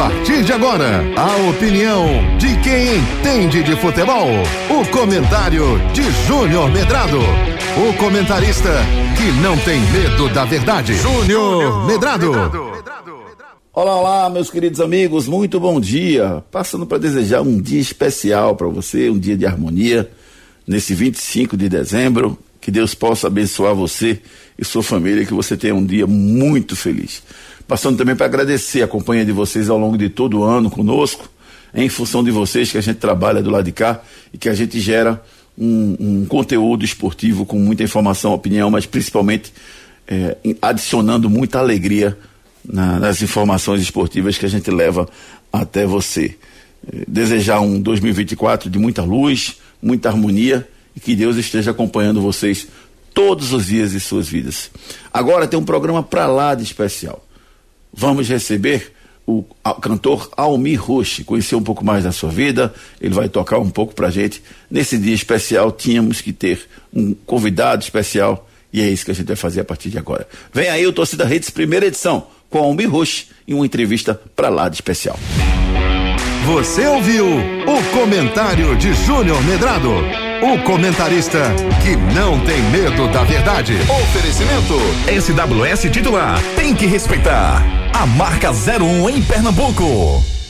partir de agora, a opinião de quem entende de futebol. O comentário de Júnior Medrado. O comentarista que não tem medo da verdade. Júnior Medrado. Olá, olá, meus queridos amigos, muito bom dia. Passando para desejar um dia especial para você, um dia de harmonia, nesse 25 de dezembro. Que Deus possa abençoar você e sua família, que você tenha um dia muito feliz. Passando também para agradecer a companhia de vocês ao longo de todo o ano conosco, em função de vocês que a gente trabalha do lado de cá e que a gente gera um, um conteúdo esportivo com muita informação, opinião, mas principalmente é, adicionando muita alegria na, nas informações esportivas que a gente leva até você. É, desejar um 2024 de muita luz, muita harmonia e que Deus esteja acompanhando vocês todos os dias de suas vidas. Agora tem um programa para lá de especial vamos receber o cantor Almir Roche, conhecer um pouco mais da sua vida, ele vai tocar um pouco pra gente. Nesse dia especial tínhamos que ter um convidado especial e é isso que a gente vai fazer a partir de agora. Vem aí o Torcida Redes, primeira edição, com Almir Roche em uma entrevista pra lá de especial. Você ouviu o comentário de Júnior Medrado. O comentarista que não tem medo da verdade. Oferecimento SWS titular. Tem que respeitar. A marca 01 em Pernambuco.